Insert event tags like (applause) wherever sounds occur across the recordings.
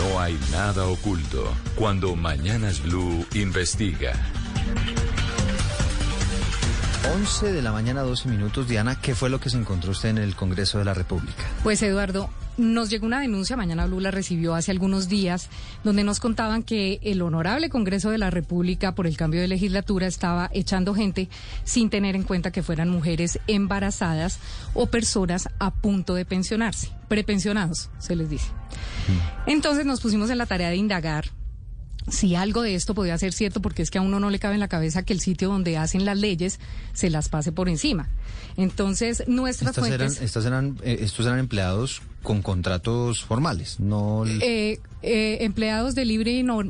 no hay nada oculto. Cuando Mañanas Blue investiga. 11 de la mañana, 12 minutos. Diana, ¿qué fue lo que se encontró usted en el Congreso de la República? Pues Eduardo, nos llegó una denuncia, mañana Blue la recibió hace algunos días, donde nos contaban que el honorable Congreso de la República por el cambio de legislatura estaba echando gente sin tener en cuenta que fueran mujeres embarazadas o personas a punto de pensionarse, prepensionados, se les dice. Entonces nos pusimos en la tarea de indagar si algo de esto podía ser cierto, porque es que a uno no le cabe en la cabeza que el sitio donde hacen las leyes se las pase por encima. Entonces, nuestras Estas fuentes... eran, estas eran, eh, estos eran empleados con contratos formales, no... eh, eh, empleados de libre y no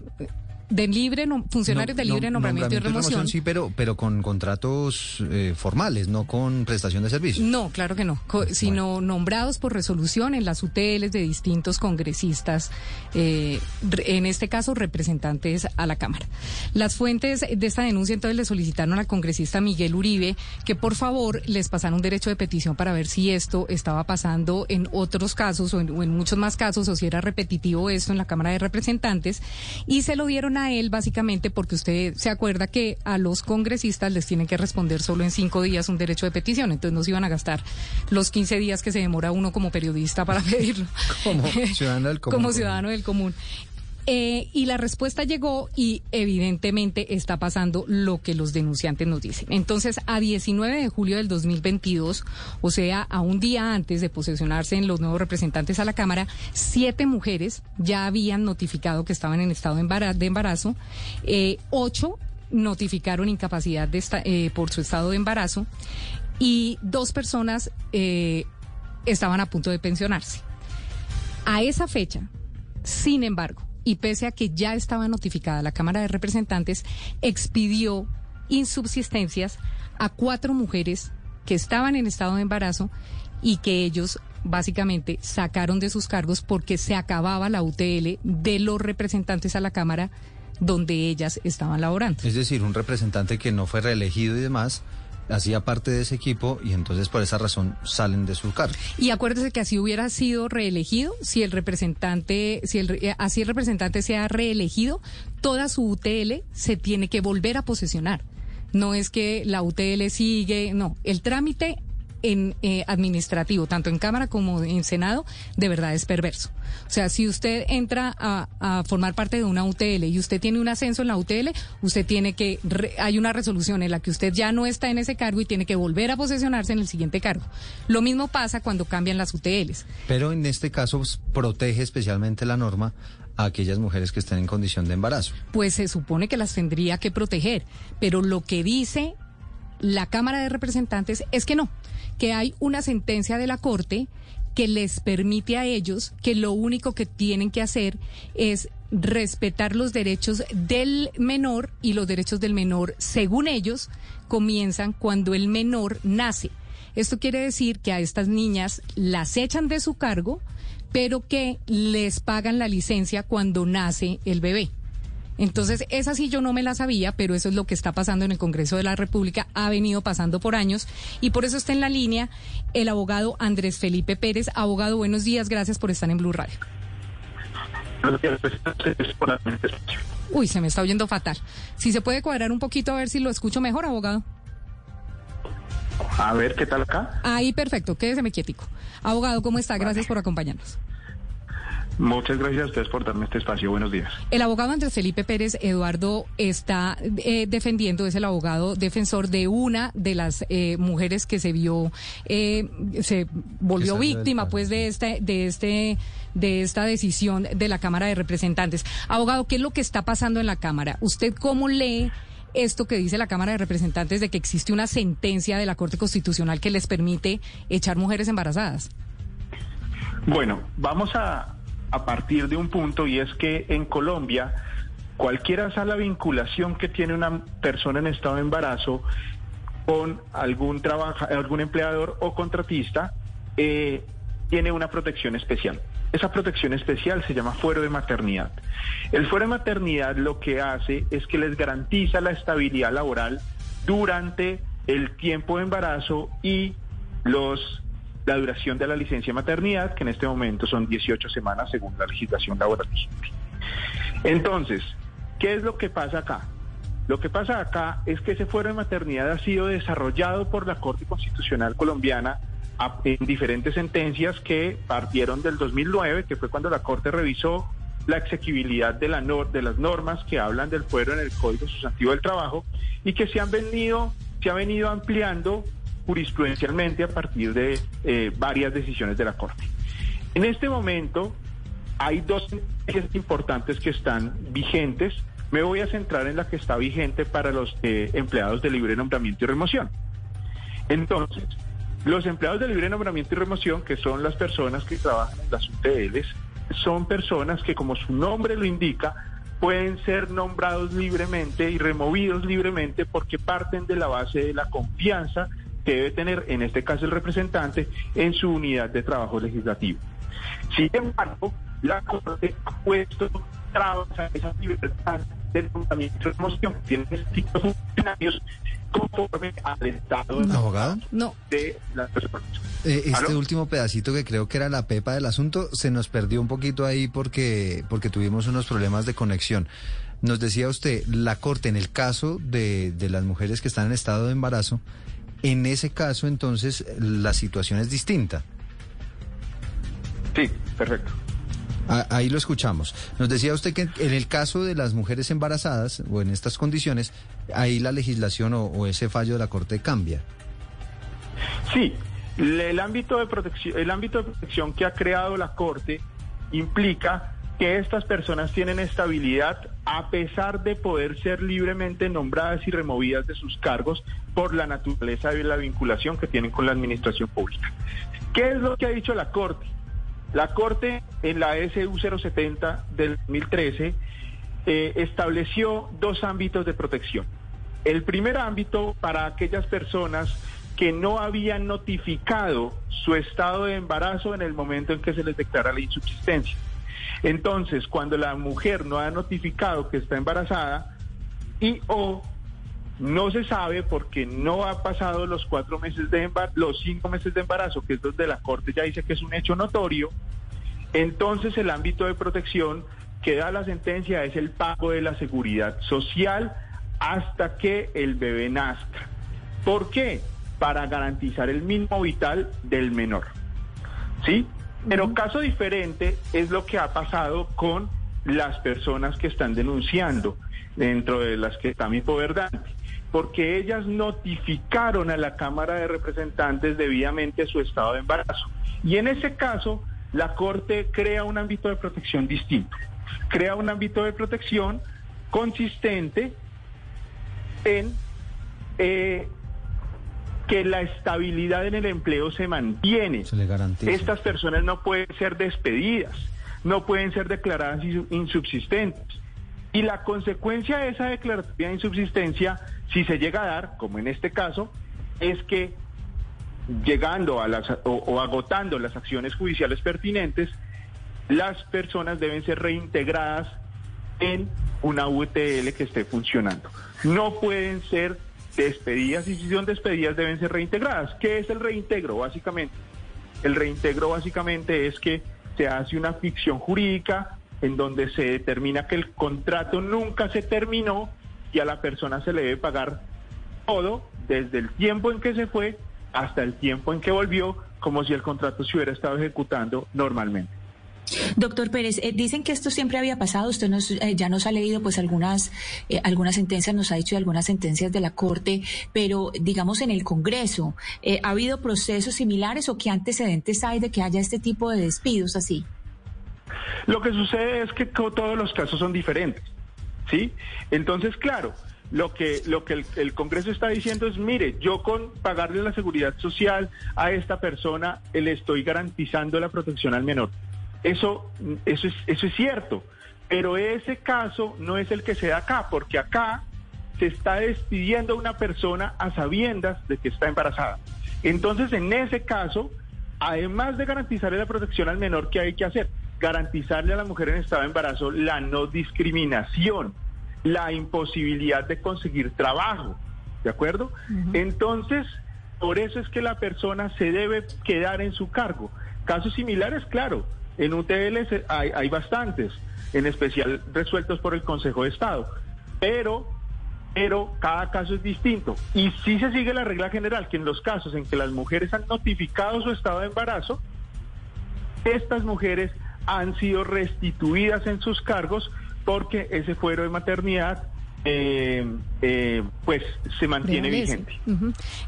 de libre no, funcionarios no- de libre no- nombramiento, y remoción. Sí, pero, pero con contratos eh, formales, no con prestación de servicios. No, claro que no, co- sino nombrados por resolución en las UTLs de distintos congresistas, eh, en este caso representantes a la Cámara. Las fuentes de esta denuncia entonces le solicitaron al congresista Miguel Uribe que por favor les pasara un derecho de petición para ver si esto estaba pasando en otros casos o en, o en muchos más casos o si era repetitivo esto en la Cámara de Representantes y se lo dieron a él básicamente porque usted se acuerda que a los congresistas les tienen que responder solo en cinco días un derecho de petición, entonces no se iban a gastar los 15 días que se demora uno como periodista para (laughs) pedirlo. Como ciudadano del (laughs) común. Como ciudadano del común. Eh, y la respuesta llegó y evidentemente está pasando lo que los denunciantes nos dicen. Entonces, a 19 de julio del 2022, o sea, a un día antes de posesionarse en los nuevos representantes a la Cámara, siete mujeres ya habían notificado que estaban en estado de embara- de embarazo, eh, ocho notificaron incapacidad eh, por su estado de embarazo y dos personas estaban a punto de pensionarse. A esa fecha, sin embargo, y pese a que ya estaba notificada la Cámara de Representantes, expidió insubsistencias a cuatro mujeres que estaban en estado de embarazo y que ellos básicamente sacaron de sus cargos porque se acababa la UTL de los representantes a la Cámara donde ellas estaban laborando. Es decir, un representante que no fue reelegido y demás, hacía parte de ese equipo y entonces por esa razón salen de su cargo. Y acuérdese que así hubiera sido reelegido, si el representante, si el, eh, así el representante sea reelegido, toda su UTL se tiene que volver a posesionar. No es que la UTL sigue, no, el trámite en eh, administrativo, tanto en Cámara como en Senado, de verdad es perverso. O sea, si usted entra a, a formar parte de una UTL y usted tiene un ascenso en la UTL, usted tiene que, re- hay una resolución en la que usted ya no está en ese cargo y tiene que volver a posesionarse en el siguiente cargo. Lo mismo pasa cuando cambian las UTLs. Pero en este caso pues, protege especialmente la norma a aquellas mujeres que estén en condición de embarazo. Pues se supone que las tendría que proteger, pero lo que dice la Cámara de Representantes es que no, que hay una sentencia de la Corte que les permite a ellos que lo único que tienen que hacer es respetar los derechos del menor y los derechos del menor, según ellos, comienzan cuando el menor nace. Esto quiere decir que a estas niñas las echan de su cargo, pero que les pagan la licencia cuando nace el bebé. Entonces, esa sí yo no me la sabía, pero eso es lo que está pasando en el Congreso de la República, ha venido pasando por años y por eso está en la línea el abogado Andrés Felipe Pérez. Abogado, buenos días, gracias por estar en Blue Radio. Uy, se me está oyendo fatal. Si se puede cuadrar un poquito a ver si lo escucho mejor, abogado. A ver, ¿qué tal acá? Ahí, perfecto, quédese quietico. Abogado, ¿cómo está? Gracias por acompañarnos. Muchas gracias a ustedes por darme este espacio. Buenos días. El abogado Andrés Felipe Pérez Eduardo está eh, defendiendo, es el abogado defensor de una de las eh, mujeres que se vio, eh, se volvió víctima pues de este, de este, de esta decisión de la Cámara de Representantes. Abogado, ¿qué es lo que está pasando en la Cámara? ¿Usted cómo lee esto que dice la Cámara de Representantes de que existe una sentencia de la Corte Constitucional que les permite echar mujeres embarazadas? Bueno, vamos a, a partir de un punto y es que en Colombia cualquiera sea la vinculación que tiene una persona en estado de embarazo con algún trabaja, algún empleador o contratista eh, tiene una protección especial. Esa protección especial se llama fuero de maternidad. El fuero de maternidad lo que hace es que les garantiza la estabilidad laboral durante el tiempo de embarazo y los la duración de la licencia de maternidad, que en este momento son 18 semanas según la legislación laboral vigente. Entonces, ¿qué es lo que pasa acá? Lo que pasa acá es que ese fuero de maternidad ha sido desarrollado por la Corte Constitucional Colombiana en diferentes sentencias que partieron del 2009, que fue cuando la Corte revisó la exequibilidad de, la de las normas que hablan del fuero en el Código Sustantivo del Trabajo y que se han venido, se ha venido ampliando jurisprudencialmente a partir de eh, varias decisiones de la Corte. En este momento hay dos sentencias importantes que están vigentes. Me voy a centrar en la que está vigente para los eh, empleados de libre nombramiento y remoción. Entonces, los empleados de libre nombramiento y remoción, que son las personas que trabajan en las UTLs, son personas que, como su nombre lo indica, pueden ser nombrados libremente y removidos libremente porque parten de la base de la confianza que debe tener, en este caso el representante, en su unidad de trabajo legislativo. Sin embargo, la Corte ha puesto trabas a esa libertad de nombramiento y remoción que tienen distintos funcionarios conforme al estado ¿Abogado? No. de las personas. Eh, este ¿Aló? último pedacito que creo que era la pepa del asunto se nos perdió un poquito ahí porque, porque tuvimos unos problemas de conexión. Nos decía usted, la Corte, en el caso de, de las mujeres que están en estado de embarazo, en ese caso entonces la situación es distinta. Sí, perfecto. Ah, Ahí lo escuchamos. Nos decía usted que en el caso de las mujeres embarazadas o en estas condiciones, ahí la legislación o, o ese fallo de la Corte cambia. Sí, el ámbito de protección, el ámbito de protección que ha creado la Corte implica que estas personas tienen estabilidad a pesar de poder ser libremente nombradas y removidas de sus cargos por la naturaleza de la vinculación que tienen con la administración pública. ¿Qué es lo que ha dicho la Corte? La Corte en la SU 070 del 2013 eh, estableció dos ámbitos de protección. El primer ámbito para aquellas personas que no habían notificado su estado de embarazo en el momento en que se les declara la insubsistencia. Entonces, cuando la mujer no ha notificado que está embarazada y o no se sabe porque no ha pasado los cuatro meses de embarazo, los cinco meses de embarazo, que es donde la Corte ya dice que es un hecho notorio, entonces el ámbito de protección que da la sentencia es el pago de la seguridad social hasta que el bebé nazca. ¿Por qué? Para garantizar el mínimo vital del menor. ¿Sí? Pero caso diferente es lo que ha pasado con las personas que están denunciando, dentro de las que está mi Dante, porque ellas notificaron a la Cámara de Representantes debidamente su estado de embarazo. Y en ese caso, la Corte crea un ámbito de protección distinto. Crea un ámbito de protección consistente en eh, que la estabilidad en el empleo se mantiene. Se le garantiza. Estas personas no pueden ser despedidas, no pueden ser declaradas insu- insubsistentes. Y la consecuencia de esa declaratoria de insubsistencia, si se llega a dar, como en este caso, es que llegando a las o, agotando las acciones judiciales pertinentes, las personas deben ser reintegradas en una UTL que esté funcionando. No pueden ser despedidas y si son despedidas deben ser reintegradas. ¿Qué es el reintegro básicamente? El reintegro básicamente es que se hace una ficción jurídica en donde se determina que el contrato nunca se terminó y a la persona se le debe pagar todo desde el tiempo en que se fue hasta el tiempo en que volvió, como si el contrato se hubiera estado ejecutando normalmente. Doctor Pérez, eh, dicen que esto siempre había pasado. Usted nos, eh, ya nos ha leído pues algunas, eh, algunas sentencias, nos ha dicho de algunas sentencias de la Corte, pero digamos en el Congreso, eh, ¿ha habido procesos similares o qué antecedentes hay de que haya este tipo de despidos así? Lo que sucede es que todos los casos son diferentes, ¿sí? Entonces, claro, lo que, lo que el, Congreso está diciendo es, mire, yo con pagarle la seguridad social a esta persona eh, le estoy garantizando la protección al menor. Eso, eso, es, eso es cierto, pero ese caso no es el que se da acá, porque acá se está despidiendo a una persona a sabiendas de que está embarazada. Entonces, en ese caso, además de garantizarle la protección al menor, ¿qué hay que hacer? Garantizarle a la mujer en estado de embarazo la no discriminación, la imposibilidad de conseguir trabajo, ¿de acuerdo? Entonces, por eso es que la persona se debe quedar en su cargo. Casos similares, claro, en UTL hay, hay bastantes, en especial resueltos por el Consejo de Estado, pero pero cada caso es distinto. Y sí se sigue la regla general, que en los casos en que las mujeres han notificado su estado de embarazo, estas mujeres han sido restituidas en sus cargos porque ese fuero de maternidad eh, eh, pues se mantiene vigente.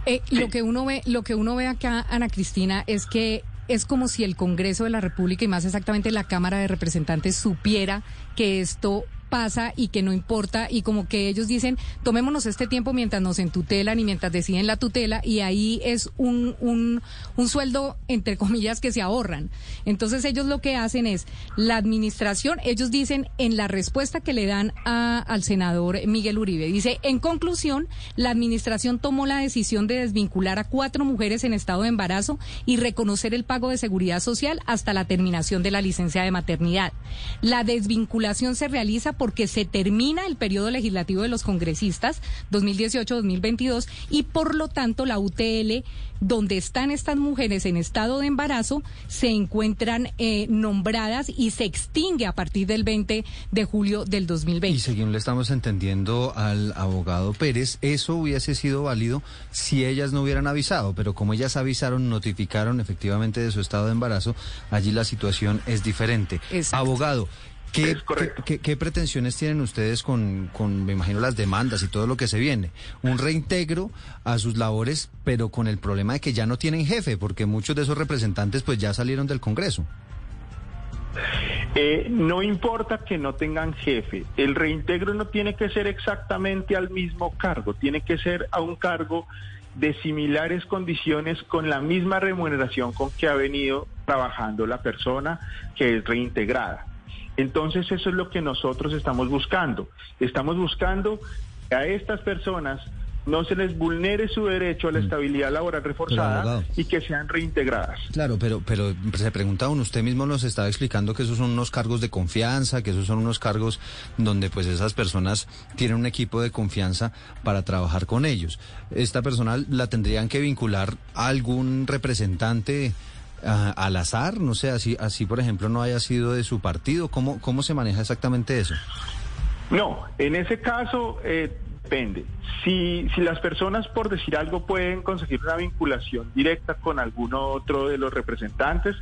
Eh, lo que uno ve, lo que uno ve acá, Ana Cristina, es que es como si el Congreso de la República y más exactamente la Cámara de Representantes supiera que esto pasa y que no importa y como que ellos dicen, tomémonos este tiempo mientras nos entutelan y mientras deciden la tutela y ahí es un, un, sueldo, entre comillas, que se ahorran. Entonces ellos lo que hacen es, la administración, ellos dicen en la respuesta que le dan a, al senador Miguel Uribe, dice, en conclusión, la administración tomó la decisión de desvincular a cuatro mujeres en estado de embarazo y reconocer el pago de seguridad social hasta la terminación de la licencia de maternidad. La desvinculación se realiza porque se termina el periodo legislativo de los congresistas 2018-2022 y por lo tanto la UTL donde están estas mujeres en estado de embarazo se encuentran eh, nombradas y se extingue a partir del 20 de julio del 2020. Y según le estamos entendiendo al abogado Pérez, eso hubiese sido válido si ellas no hubieran avisado, pero como ellas avisaron, notificaron efectivamente de su estado de embarazo, allí la situación es diferente. Abogado, ¿Qué, ¿qué, pretensiones tienen ustedes con, con, me imagino, las demandas y todo lo que se viene? Un reintegro a sus labores, pero con el problema de que ya no tienen jefe, porque muchos de esos representantes pues ya salieron del Congreso. Eh, no importa que no tengan jefe, el reintegro no tiene que ser exactamente al mismo cargo, tiene que ser a un cargo de similares condiciones con la misma remuneración con que ha venido trabajando la persona que es reintegrada. Entonces eso es lo que nosotros estamos buscando. Estamos buscando que a estas personas no se les vulnere su derecho a la mm. estabilidad laboral reforzada y que sean reintegradas. Claro, pero pero se pregunta uno, usted mismo nos estaba explicando que esos son unos cargos de confianza, que esos son unos cargos donde pues esas personas tienen un equipo de confianza para trabajar con ellos. Esta persona la tendrían que vincular a algún representante al azar, no sé, así, así por ejemplo no haya sido de su partido, ¿cómo, cómo se maneja exactamente eso? No, en ese caso eh, depende. Si, si las personas, por decir algo, pueden conseguir una vinculación directa con alguno otro de los representantes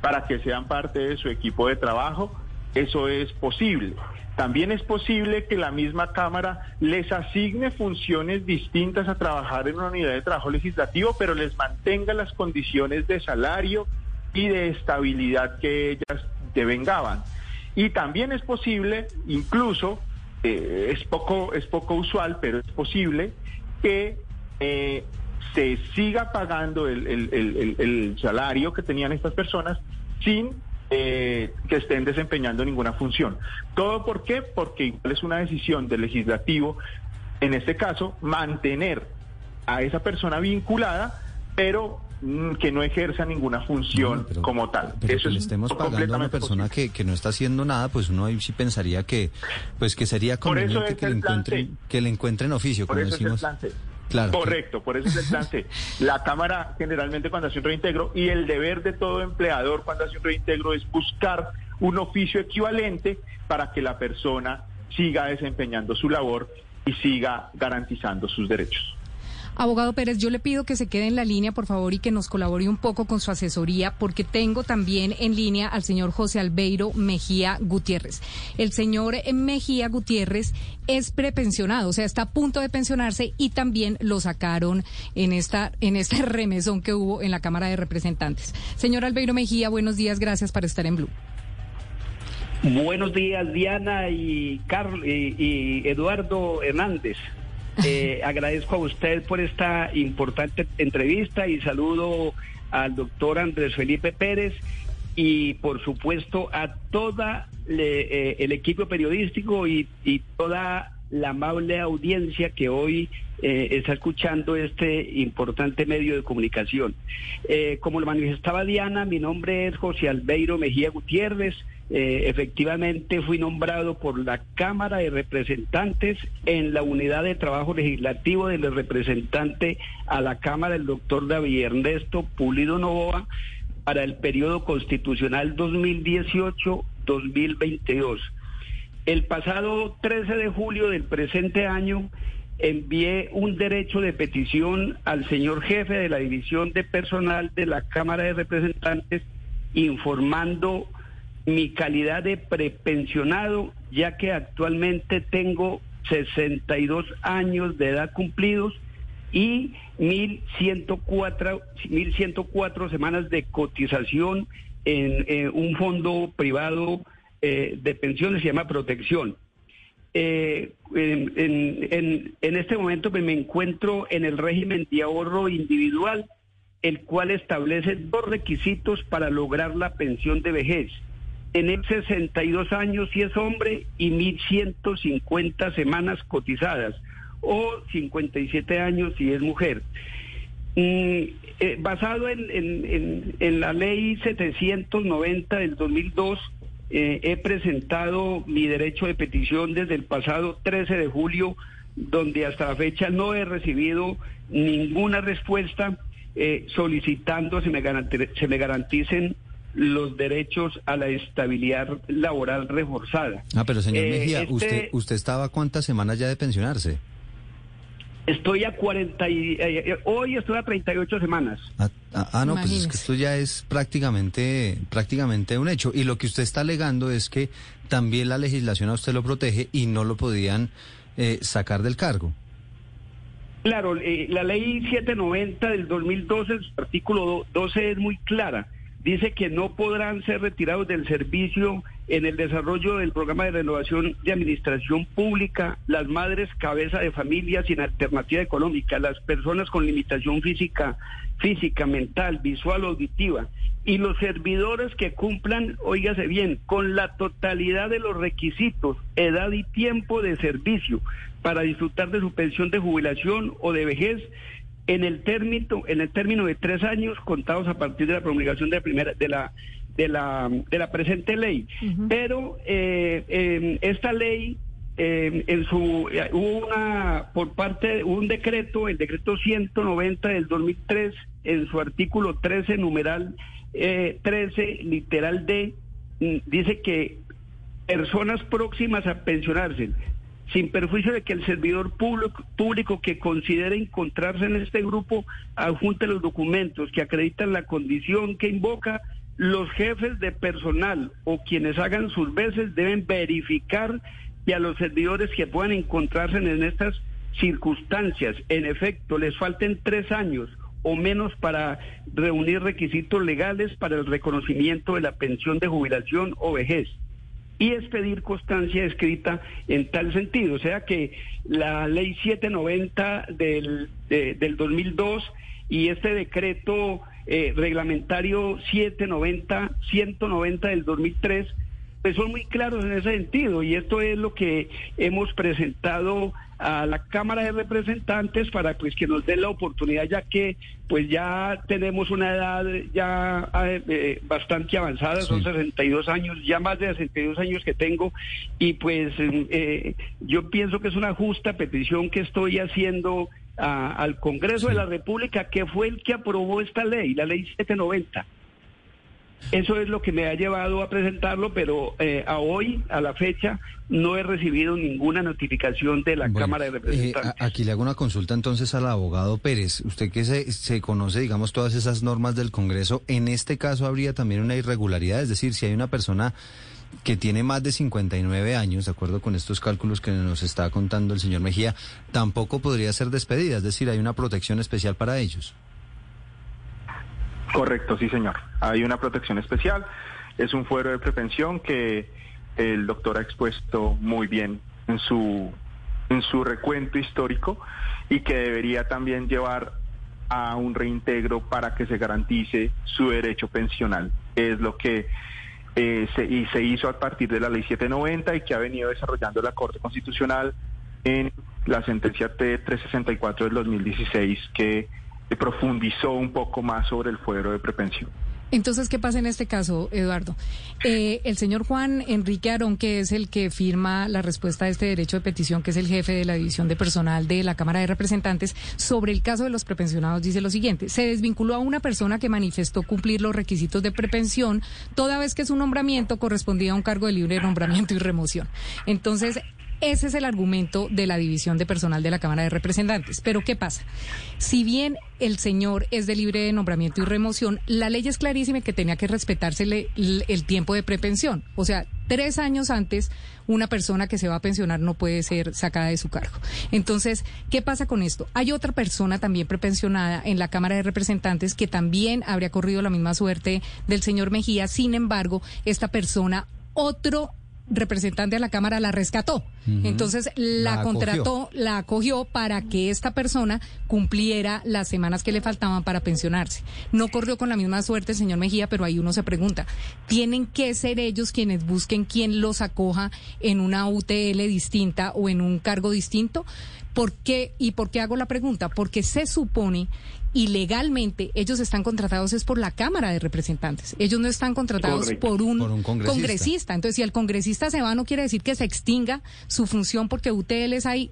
para que sean parte de su equipo de trabajo, eso es posible. También es posible que la misma Cámara les asigne funciones distintas a trabajar en una unidad de trabajo legislativo, pero les mantenga las condiciones de salario y de estabilidad que ellas devengaban. Y también es posible, incluso, eh, es, poco, es poco usual, pero es posible que eh, se siga pagando el, el salario que tenían estas personas sin eh, que estén desempeñando ninguna función. ¿Todo por qué? Porque igual es una decisión del legislativo, en este caso, mantener a esa persona vinculada, pero mm, que no ejerza ninguna función como tal. Eso le estemos pagando a una persona que, que, no está haciendo nada, pues uno ahí sí pensaría que pues que sería conveniente que le, encuentren, que le encuentren oficio, como decimos. Correcto, por eso es el plan C. (laughs) La Cámara generalmente cuando hace un reintegro y el deber de todo empleador cuando hace un reintegro es buscar un oficio equivalente para que la persona siga desempeñando su labor y siga garantizando sus derechos. Abogado Pérez, yo le pido que se quede en la línea, por favor, y que nos colabore un poco con su asesoría, porque tengo también en línea al señor José Albeiro Mejía Gutiérrez. El señor Mejía Gutiérrez es prepensionado, o sea, está a punto de pensionarse y también lo sacaron en esta en este (laughs) remesón que hubo en la Cámara de Representantes. Señor Albeiro Mejía, buenos días, gracias por estar en Blue. Buenos días, Diana y, Carl, y Eduardo Hernández. Eh, agradezco a usted por esta importante entrevista y saludo al doctor Andrés Felipe Pérez y por supuesto a toda eh, el equipo periodístico y, toda la amable audiencia que hoy eh, está escuchando este importante medio de comunicación. como lo manifestaba Diana, mi nombre es José Albeiro Mejía Gutiérrez, eh, efectivamente fui nombrado por la Cámara de Representantes en la unidad de trabajo legislativo del representante a la Cámara, el doctor David Ernesto Pulido Novoa, para el periodo constitucional 2018-2022. El pasado 13 de julio del presente año envié un derecho de petición al señor jefe de la División de Personal de la Cámara de Representantes informando mi calidad de prepensionado, ya que actualmente tengo 62 años de edad cumplidos y 1.104, 1104 semanas de cotización en, un fondo privado eh, de pensiones, se llama Protección. Eh, en, este momento me encuentro en el régimen de ahorro individual, el cual establece dos requisitos para lograr la pensión de vejez tener 62 años si es hombre y 1.150 semanas cotizadas o 57 años si es mujer. Mm, eh, basado en, la ley 790 del 2002, eh, he presentado mi derecho de petición desde el pasado 13 de julio, donde hasta la fecha no he recibido ninguna respuesta eh, solicitando se me, se me garanticen los derechos a la estabilidad laboral reforzada. Ah, pero señor eh, Mejía, este ¿usted, ¿usted estaba cuántas semanas ya de pensionarse? Estoy a 40 y, eh, eh, hoy estoy a 38 semanas. Ah, ah, ah no, pues es que esto ya es prácticamente prácticamente un hecho y lo que usted está alegando es que también la legislación a usted lo protege y no lo podían sacar del cargo. Claro, la ley 790 del 2012, su artículo 12 es muy clara dice que no podrán ser retirados del servicio en el desarrollo del programa de renovación de administración pública las madres cabeza de familia sin alternativa económica, las personas con limitación física, física, mental, visual auditiva y los servidores que cumplan, óigase bien, con la totalidad de los requisitos, edad y tiempo de servicio para disfrutar de su pensión de jubilación o de vejez en el término, en el término de tres años contados a partir de la promulgación de la primera, de la de la, de la presente ley. Pero eh, esta ley, en su hubo una por parte hubo un decreto, el decreto 190 del 2003, en su artículo 13, numeral eh, 13, literal D, mm, dice que personas próximas a pensionarse sin perjuicio de que el servidor público, que considere encontrarse en este grupo adjunte los documentos que acreditan la condición que invoca, los jefes de personal o quienes hagan sus veces deben verificar que a los servidores que puedan encontrarse en estas circunstancias, en efecto, les falten tres años o menos para reunir requisitos legales para el reconocimiento de la pensión de jubilación o vejez y es pedir constancia escrita en tal sentido. O sea que la ley 790 del, del 2002 y este decreto eh, reglamentario 790, 190 del 2003 pues son muy claros en ese sentido y esto es lo que hemos presentado a la Cámara de Representantes para pues que nos den la oportunidad ya que pues ya tenemos una edad ya eh, bastante avanzada, son 62 años, ya más de 62 años que tengo y pues eh, yo pienso que es una justa petición que estoy haciendo al Congreso de la República que fue el que aprobó esta ley, la ley 790. Eso es lo que me ha llevado a presentarlo, pero eh, a hoy, a la fecha, no he recibido ninguna notificación de la Cámara de eh, Representantes. aquí le hago una consulta entonces al abogado Pérez. Usted que se, se conoce, digamos, todas esas normas del Congreso, en este caso habría también una irregularidad, es decir, si hay una persona que tiene más de 59 años, de acuerdo con estos cálculos que nos está contando el señor Mejía, tampoco podría ser despedida, es decir, hay una protección especial para ellos. Correcto, sí, señor. Hay una protección especial. Es un fuero de prevención que el doctor ha expuesto muy bien en su, en su recuento histórico y que debería también llevar a un reintegro para que se garantice su derecho pensional. Es lo que eh, se, y se hizo a partir de la ley 790 y que ha venido desarrollando la Corte Constitucional en la sentencia T364 del 2016 que profundizó un poco más sobre el fuero de prepensión. Entonces, ¿qué pasa en este caso, Eduardo? Eh, el señor Juan Enrique Arón, que es el que firma la respuesta a este derecho de petición, que es el jefe de la división de personal de la Cámara de Representantes, sobre el caso de los prepensionados, dice lo siguiente. Se desvinculó a una persona que manifestó cumplir los requisitos de prepensión, toda vez que su nombramiento correspondía a un cargo de libre nombramiento y remoción. Entonces, ese es el argumento de la división de personal de la Cámara de Representantes. Pero ¿qué pasa? Si bien el señor es de libre nombramiento y remoción, la ley es clarísima que tenía que respetársele el tiempo de prepensión. O sea, tres años antes, una persona que se va a pensionar no puede ser sacada de su cargo. Entonces, ¿qué pasa con esto? Hay otra persona también prepensionada en la Cámara de Representantes que también habría corrido la misma suerte del señor Mejía. Sin embargo, esta persona, otro representante de la Cámara la rescató. Entonces la, contrató, la acogió para que esta persona cumpliera las semanas que le faltaban para pensionarse. No corrió con la misma suerte señor Mejía, pero ahí uno se pregunta, ¿tienen que ser ellos quienes busquen quién los acoja en una UTL distinta o en un cargo distinto? ¿Por qué? ¿Y por qué hago la pregunta? Porque se supone y legalmente ellos están contratados es por la Cámara de Representantes. Ellos no están contratados por un, congresista. Entonces, si el congresista se va, no quiere decir que se extinga su función porque UTLs hay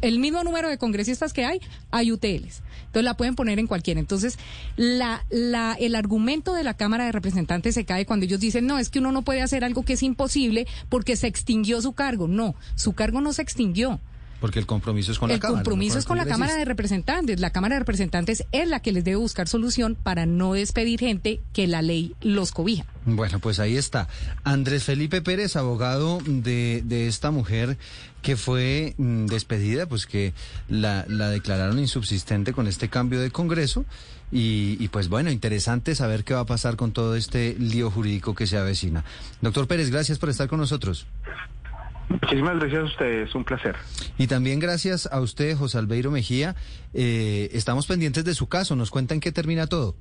el mismo número de congresistas que hay, hay UTLs. Entonces la pueden poner en cualquiera. Entonces, la, la, el argumento de la Cámara de Representantes se cae cuando ellos dicen, no, es que uno no puede hacer algo que es imposible porque se extinguió su cargo. No, su cargo no se extinguió. Porque el compromiso es con la Cámara. El compromiso es con la Cámara de Representantes. La Cámara de Representantes es la que les debe buscar solución para no despedir gente que la ley los cobija. Bueno, pues ahí está. Andrés Felipe Pérez, abogado de, de esta mujer que fue mm, despedida, pues que la, la, declararon insubsistente con este cambio de Congreso. Y, y, pues bueno, interesante saber qué va a pasar con todo este lío jurídico que se avecina. Doctor Pérez, gracias por estar con nosotros. Muchísimas gracias a ustedes, un placer. Y también gracias a usted, José Albeiro Mejía. Eh, estamos pendientes de su caso, nos cuentan qué termina todo.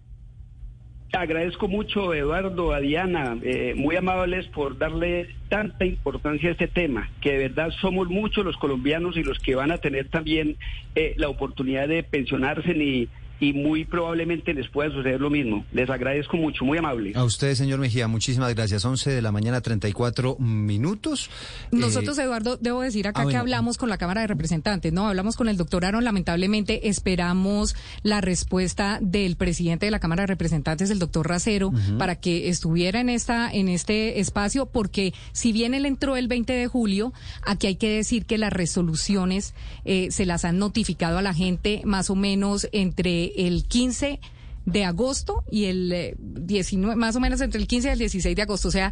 Agradezco mucho, Eduardo, a Diana, eh, muy amables por darle tanta importancia a este tema, que de verdad somos muchos los colombianos y los que van a tener también eh, la oportunidad de pensionarse ni y muy probablemente les pueda suceder lo mismo. Les agradezco mucho, muy amable. A usted, señor Mejía, muchísimas gracias. 11 de la mañana, 34 minutos. Nosotros, eh, Eduardo, debo decir acá ah, que hablamos con la Cámara de Representantes, ¿no? Hablamos con el doctor Aaron, lamentablemente esperamos la respuesta del presidente de la Cámara de Representantes, el doctor Racero, para que estuviera en, esta, en este espacio, porque si bien él entró el 20 de julio, aquí hay que decir que las resoluciones eh, se las han notificado a la gente más o menos entre el 15 de agosto y el 19, eh, más o menos entre el 15 y el 16 de agosto. O sea,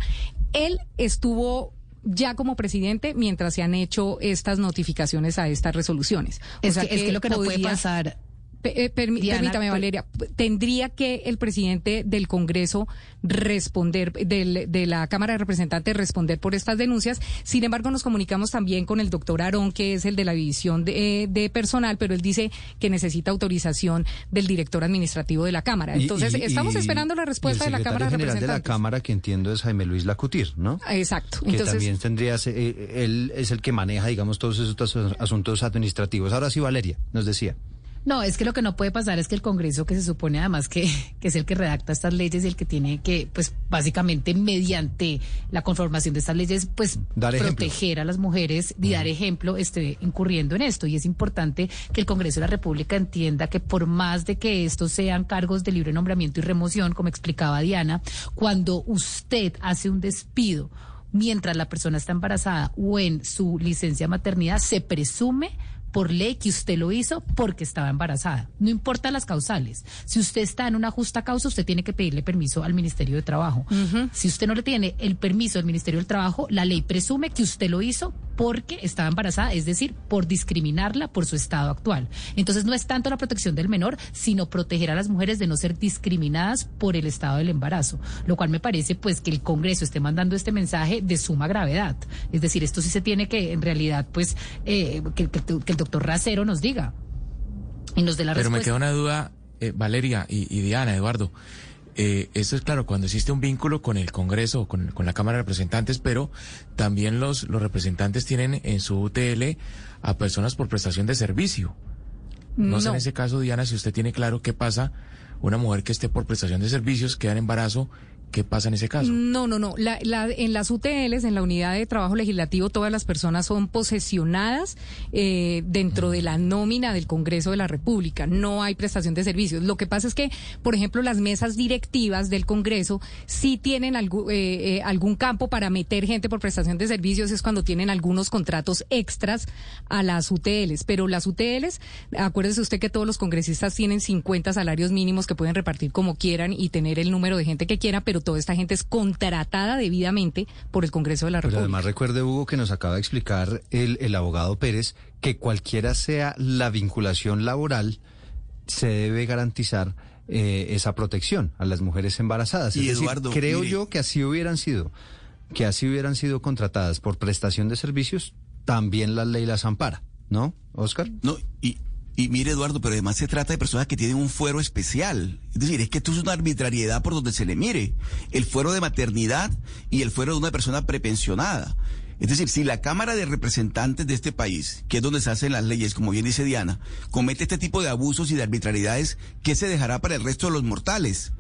él estuvo ya como presidente mientras se han hecho estas notificaciones a estas resoluciones. es, que, es que lo que no puede pasar eh, permítame, Valeria, tendría que el presidente del Congreso responder, del, de la Cámara de Representantes responder por estas denuncias. Sin embargo, nos comunicamos también con el doctor Aarón, que es el de la división de, de personal, pero él dice que necesita autorización del director administrativo de la Cámara. Entonces, estamos esperando la respuesta de la Cámara de general Representantes. de la Cámara, que entiendo es Jaime Luis Lacutir, ¿no? Exacto. Que también tendría, eh, él es el que maneja, digamos, todos esos asuntos administrativos. Ahora sí, Valeria, nos decía. No, es que lo que no puede pasar es que el Congreso, que se supone además que, (laughs) que, es el que redacta estas leyes y el que tiene que, pues básicamente mediante la conformación de estas leyes, pues proteger a las mujeres y dar ejemplo, esté incurriendo en esto. Y es importante que el Congreso de la República entienda que por más de que estos sean cargos de libre nombramiento y remoción, como explicaba Diana, cuando usted hace un despido mientras la persona está embarazada o en su licencia maternidad, se presume por ley que usted lo hizo porque estaba embarazada. No importa las causales. Si usted está en una justa causa, usted tiene que pedirle permiso al Ministerio de Trabajo. Si usted no le tiene el permiso del Ministerio del Trabajo, la ley presume que usted lo hizo porque estaba embarazada, es decir, por discriminarla por su estado actual. Entonces no es tanto la protección del menor, sino proteger a las mujeres de no ser discriminadas por el estado del embarazo, lo cual me parece pues que el Congreso esté mandando este mensaje de suma gravedad. Es decir, esto sí se tiene que en realidad pues eh, que, el doctor Racero nos diga y nos dé la Pero me queda una duda, eh, Valeria y, Diana, Eduardo. Eh, esto es claro cuando existe un vínculo con el Congreso o con, la Cámara de Representantes, pero también los, los representantes tienen en su UTL a personas por prestación de servicio. No, sé en ese caso, Diana, si usted tiene claro qué pasa una mujer que esté por prestación de servicios queda en embarazo ¿Qué pasa en ese caso? No, no, no. en las UTLs, en la unidad de trabajo legislativo, todas las personas son posesionadas eh, dentro de la nómina del Congreso de la República. No hay prestación de servicios. Lo que pasa es que, por ejemplo, las mesas directivas del Congreso sí tienen eh, eh, algún campo para meter gente por prestación de servicios. Es cuando tienen algunos contratos extras a las UTLs. Pero las UTLs, acuérdese usted que todos los congresistas tienen 50 salarios mínimos que pueden repartir como quieran y tener el número de gente que quieran, pero toda esta gente es contratada debidamente por el Congreso de la República. Pero además recuerde, Hugo, que nos acaba de explicar el, el abogado Pérez que cualquiera sea la vinculación laboral, se debe garantizar eh, esa protección a las mujeres embarazadas. Y Eduardo, creo yo que así hubieran sido, que así hubieran sido contratadas por prestación de servicios, también la ley las ampara, ¿no, Oscar? No, y, y mire, Eduardo, pero además se trata de personas que tienen un fuero especial. Es decir, es que esto es una arbitrariedad por donde se le mire. El fuero de maternidad y el fuero de una persona prepensionada. Es decir, si la Cámara de Representantes de este país, que es donde se hacen las leyes, como bien dice Diana, comete este tipo de abusos y de arbitrariedades, ¿qué se dejará para el resto de los mortales?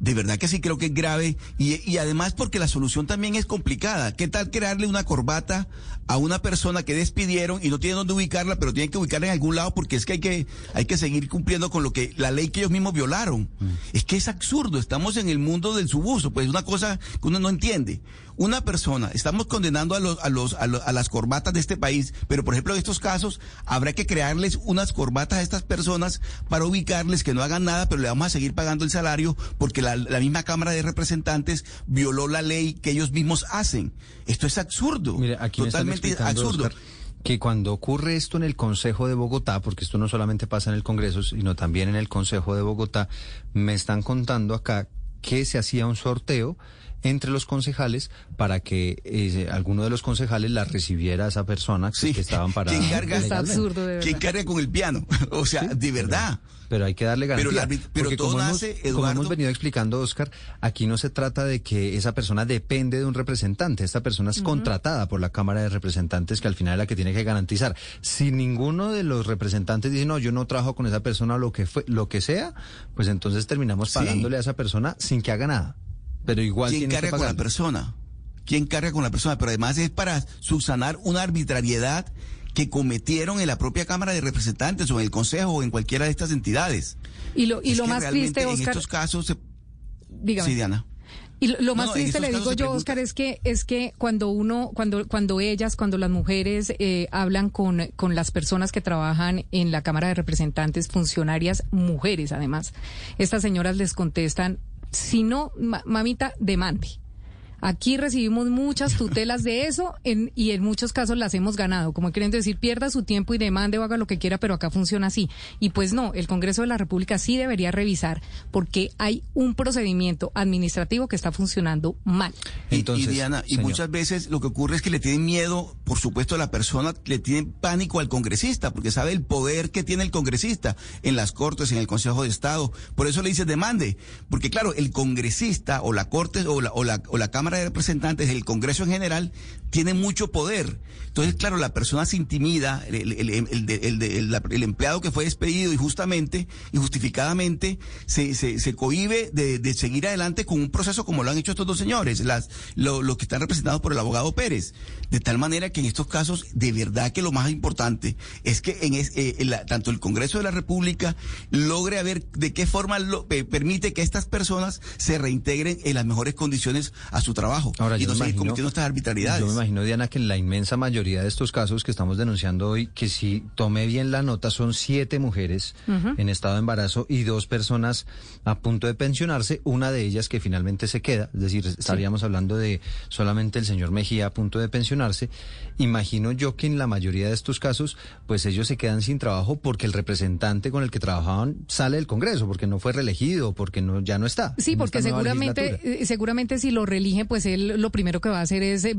De verdad que sí creo que es grave y, y, además porque la solución también es complicada. ¿Qué tal crearle una corbata a una persona que despidieron y no tienen dónde ubicarla, pero tienen que ubicarla en algún lado porque es que hay que hay que seguir cumpliendo con lo que la ley que ellos mismos violaron? Mm. Es que es absurdo. Estamos en el mundo del subuso, pues es una cosa que uno no entiende una persona, estamos condenando a los, a los, a, las corbatas de este país, pero por ejemplo en estos casos habrá que crearles unas corbatas a estas personas para ubicarles que no hagan nada, pero le vamos a seguir pagando el salario porque la, misma Cámara de Representantes violó la ley que ellos mismos hacen. Esto es absurdo. totalmente absurdo. que cuando ocurre esto en el Consejo de Bogotá, porque esto no solamente pasa en el Congreso, sino también en el Consejo de Bogotá, me están contando acá que se hacía un sorteo entre los concejales para que eh, alguno de los concejales la recibiera a esa persona que, estaban paradas. ¿Quién carga, absurdo, ¿Quién carga con el piano? (laughs) O sea, de verdad. Pero, hay que darle garantía. Pero, todo como, nace, hemos, como hemos venido explicando, Oscar, aquí no se trata de que esa persona depende de un representante. Esta persona es contratada por la Cámara de Representantes, que al final es la que tiene que garantizar. Si ninguno de los representantes dice, no, yo no trabajo con esa persona, lo que, fue, lo que sea, pues entonces terminamos pagándole a esa persona sin que haga nada. Pero igual ¿Quién carga con la persona? ¿Quién carga con la persona? Pero además es para subsanar una arbitrariedad que cometieron en la propia Cámara de Representantes o en el Consejo o en cualquiera de estas entidades. Y lo, y lo más triste, Oscar... En estos casos... Se... Dígame. Sí, Diana. Y lo, más triste le digo yo, Oscar, es que es que cuando uno, cuando cuando ellas, cuando las mujeres eh, hablan con, con las personas que trabajan en la Cámara de Representantes, funcionarias mujeres, además, estas señoras les contestan si no, mamita, demande. Aquí recibimos muchas tutelas de eso y en muchos casos las hemos ganado. Como quieren decir, pierda su tiempo y demande o haga lo que quiera, pero acá funciona así. Y pues no, el Congreso de la República sí debería revisar porque hay un procedimiento administrativo que está funcionando mal. Entonces, y, Diana, y muchas veces lo que ocurre es que le tienen miedo, por supuesto, a la persona, le tienen pánico al congresista porque sabe el poder que tiene el congresista en las Cortes, en el Consejo de Estado. Por eso le dice demande. Porque claro, el congresista o la Corte o la, o la, o la Cámara de Representantes, el Congreso en general, tiene mucho poder. Entonces, claro, la persona se intimida, el, el, empleado que fue despedido injustamente, injustificadamente, se, se, se cohibe de, seguir adelante con un proceso como lo han hecho estos dos señores, las, los que están representados por el abogado Pérez. De tal manera que en estos casos, de verdad que lo más importante es que en, eh, tanto el Congreso de la República logre ver de qué forma lo, permite que estas personas se reintegren en las mejores condiciones a su trabajo Ahora, y no seguir cometiendo estas arbitrariedades. Imagino, Diana, que en la inmensa mayoría de estos casos que estamos denunciando hoy, que si tomé bien la nota, son siete mujeres en estado de embarazo y dos personas a punto de pensionarse, una de ellas que finalmente se queda, es decir, estaríamos hablando de solamente el señor Mejía a punto de pensionarse. Imagino yo que en la mayoría de estos casos, pues ellos se quedan sin trabajo porque el representante con el que trabajaban sale del Congreso, porque no fue reelegido, porque no ya no está. Sí, porque seguramente, eh, seguramente si lo reeligen, pues él lo primero que va a hacer es eh,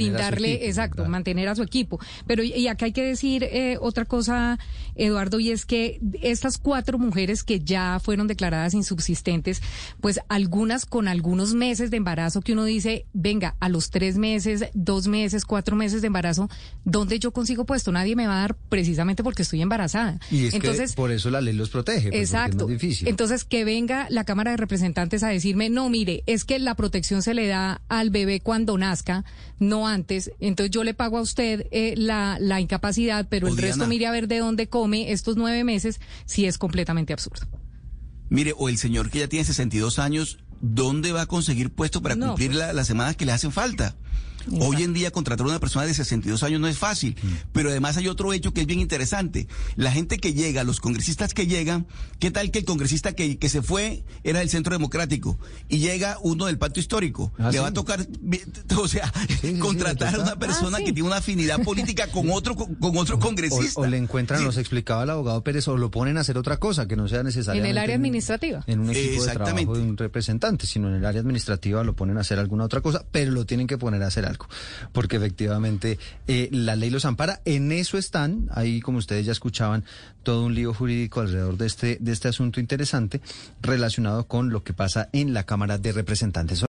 brindarle, exacto, mantener a su equipo. Pero y acá hay que decir eh, otra cosa, Eduardo, y es que estas cuatro mujeres que ya fueron declaradas insubsistentes, pues algunas con algunos meses de embarazo que uno dice, venga, a los tres meses, dos meses, cuatro meses de embarazo, ¿dónde yo consigo puesto? Nadie me va a dar precisamente porque estoy embarazada. Y es Entonces, que por eso la ley los protege. Pues, exacto. difícil. Entonces, que venga la Cámara de Representantes a decirme, no, mire, es que la protección se le da al bebé cuando nazca, no antes. Entonces, yo le pago a usted eh, la, la, incapacidad, pero el resto mire a ver de dónde come estos nueve meses, si es completamente absurdo. Mire, o el señor que ya tiene 62 años, ¿dónde va a conseguir puesto para cumplir pues. las semanas que le hacen falta? Hoy en día contratar a una persona de 62 años no es fácil, mm. pero además hay otro hecho que es bien interesante. La gente que llega, los congresistas que llegan, ¿qué tal que el congresista que, que se fue era del Centro Democrático y llega uno del Pacto Histórico? Ah, Le va a tocar, (laughs) o sea, contratar a una persona ah, que tiene una afinidad (laughs) política con otro con, otro congresista. O, le encuentran, nos explicaba el abogado Pérez, o lo ponen a hacer otra cosa que no sea necesaria. En el área administrativa. En, un equipo de trabajo de un representante, sino en el área administrativa lo ponen a hacer alguna otra cosa, pero lo tienen que poner a hacer algo porque efectivamente eh, la ley los ampara. En eso están, ahí como ustedes ya escuchaban, todo un lío jurídico alrededor de este, de este asunto interesante relacionado con lo que pasa en la Cámara de Representantes.